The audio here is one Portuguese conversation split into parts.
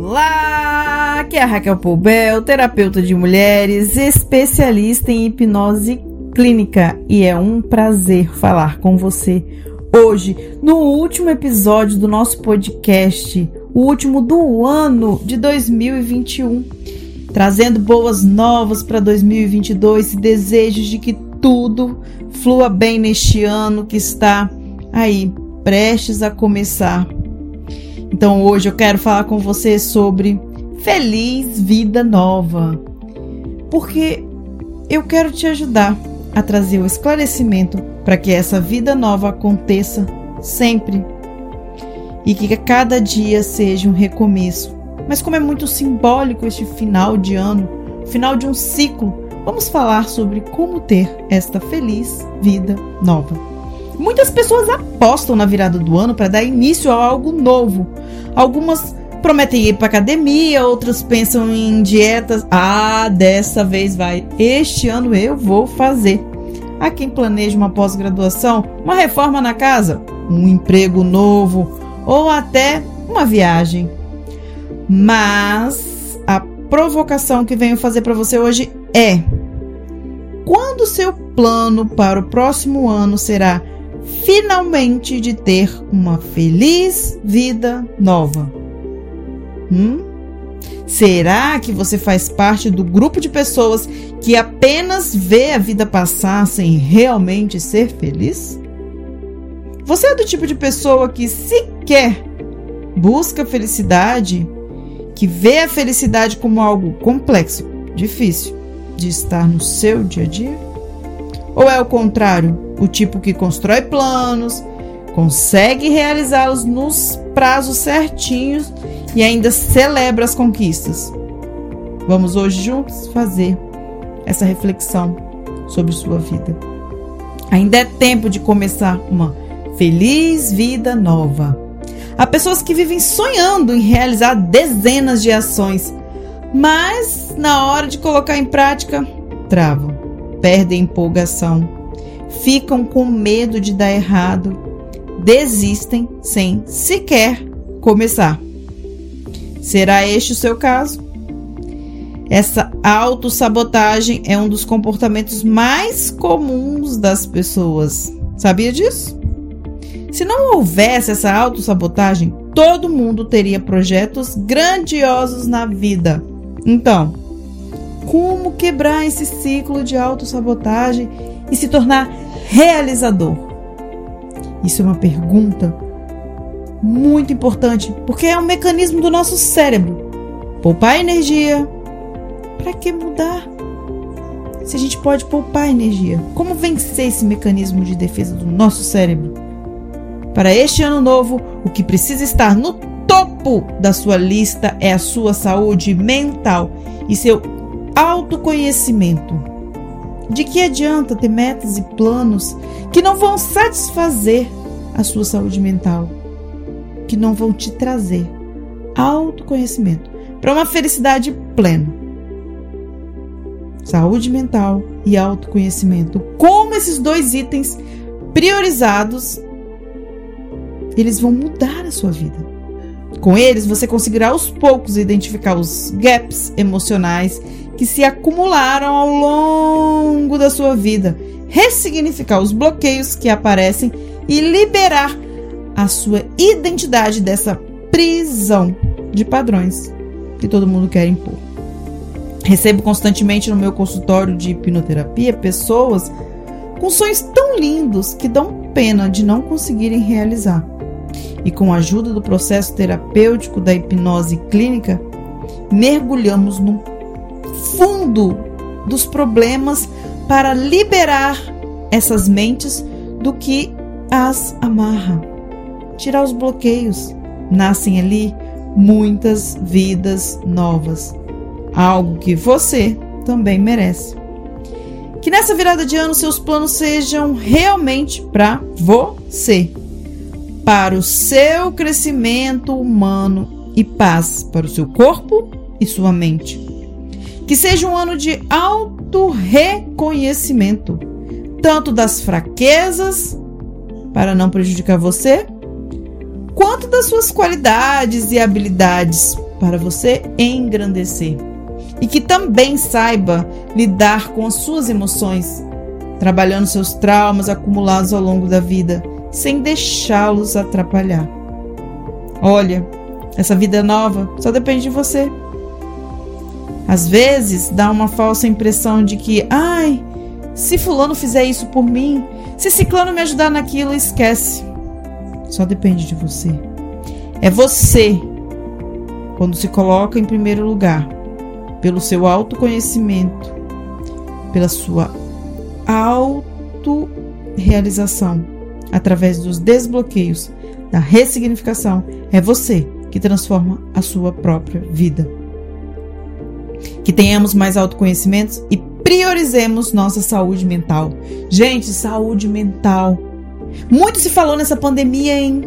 Olá, aqui é a Raquel Poubel, terapeuta de mulheres, especialista em hipnose clínica e é um prazer falar com você hoje no último episódio do nosso podcast, o último do ano de 2021, trazendo boas novas para 2022 e desejos de que tudo flua bem neste ano que está aí prestes a começar. Então hoje eu quero falar com você sobre feliz vida nova. Porque eu quero te ajudar a trazer o esclarecimento para que essa vida nova aconteça sempre e que cada dia seja um recomeço. Mas como é muito simbólico este final de ano, final de um ciclo, vamos falar sobre como ter esta feliz vida nova. Muitas pessoas apostam na virada do ano para dar início a algo novo. Algumas prometem ir para academia, outras pensam em dietas. Ah, dessa vez vai. Este ano eu vou fazer. Há quem planeja uma pós-graduação, uma reforma na casa, um emprego novo ou até uma viagem. Mas a provocação que venho fazer para você hoje é: quando seu plano para o próximo ano será finalmente de ter uma feliz vida nova? Hum? Será que você faz parte do grupo de pessoas que apenas vê a vida passar sem realmente ser feliz? Você é do tipo de pessoa que sequer busca felicidade, que vê a felicidade como algo complexo, difícil de estar no seu dia a dia? Ou é o contrário, o tipo que constrói planos, consegue realizá-los nos prazos certinhos e ainda celebra as conquistas. Vamos hoje juntos fazer essa reflexão sobre sua vida. Ainda é tempo de começar uma feliz vida nova. Há pessoas que vivem sonhando em realizar dezenas de ações, mas na hora de colocar em prática, travam, perdem empolgação, ficam com medo de dar errado, desistem sem sequer começar. Será este o seu caso? Essa autossabotagem é um dos comportamentos mais comuns das pessoas. Sabia disso? Se não houvesse essa autossabotagem, todo mundo teria projetos grandiosos na vida. Então, como quebrar esse ciclo de autossabotagem e se tornar realizador? Isso é uma pergunta muito importante, porque é um mecanismo do nosso cérebro. Poupar energia. Para que mudar? Se a gente pode poupar energia, como vencer esse mecanismo de defesa do nosso cérebro? Para este ano novo, o que precisa estar no topo da sua lista é a sua saúde mental e seu autoconhecimento. De que adianta ter metas e planos que não vão satisfazer a sua saúde mental? que não vão te trazer autoconhecimento para uma felicidade plena. Saúde mental e autoconhecimento. Como esses dois itens priorizados, eles vão mudar a sua vida. Com eles, você conseguirá aos poucos identificar os gaps emocionais que se acumularam ao longo da sua vida, ressignificar os bloqueios que aparecem e liberar a sua identidade dessa prisão de padrões que todo mundo quer impor. Recebo constantemente no meu consultório de hipnoterapia pessoas com sonhos tão lindos que dão pena de não conseguirem realizar. E com a ajuda do processo terapêutico da hipnose clínica, mergulhamos no fundo dos problemas para liberar essas mentes do que as amarra tirar os bloqueios. Nascem ali muitas vidas novas. Algo que você também merece. Que nessa virada de ano seus planos sejam realmente para você, para o seu crescimento humano e paz para o seu corpo e sua mente. Que seja um ano de auto-reconhecimento, tanto das fraquezas, para não prejudicar você, quanto das suas qualidades e habilidades para você engrandecer. E que também saiba lidar com as suas emoções, trabalhando seus traumas acumulados ao longo da vida, sem deixá-los atrapalhar. Olha, essa vida nova só depende de você. Às vezes dá uma falsa impressão de que, ai, se Fulano fizer isso por mim, se Ciclano me ajudar naquilo, esquece. Só depende de você. É você, quando se coloca em primeiro lugar, pelo seu autoconhecimento, pela sua autorrealização, através dos desbloqueios, da ressignificação, é você que transforma a sua própria vida que tenhamos mais autoconhecimentos e priorizemos nossa saúde mental. Gente, saúde mental. Muito se falou nessa pandemia em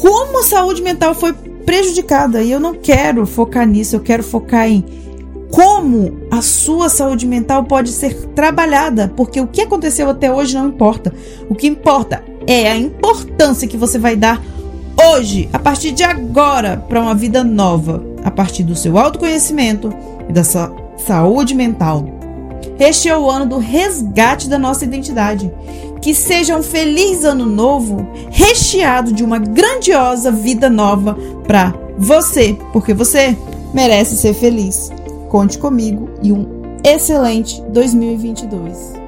como a saúde mental foi prejudicada e eu não quero focar nisso, eu quero focar em como a sua saúde mental pode ser trabalhada, porque o que aconteceu até hoje não importa. O que importa é a importância que você vai dar hoje, a partir de agora, para uma vida nova a partir do seu autoconhecimento e da sua saúde mental. Este é o ano do resgate da nossa identidade. Que seja um feliz ano novo, recheado de uma grandiosa vida nova para você, porque você merece ser feliz. Conte comigo e um excelente 2022.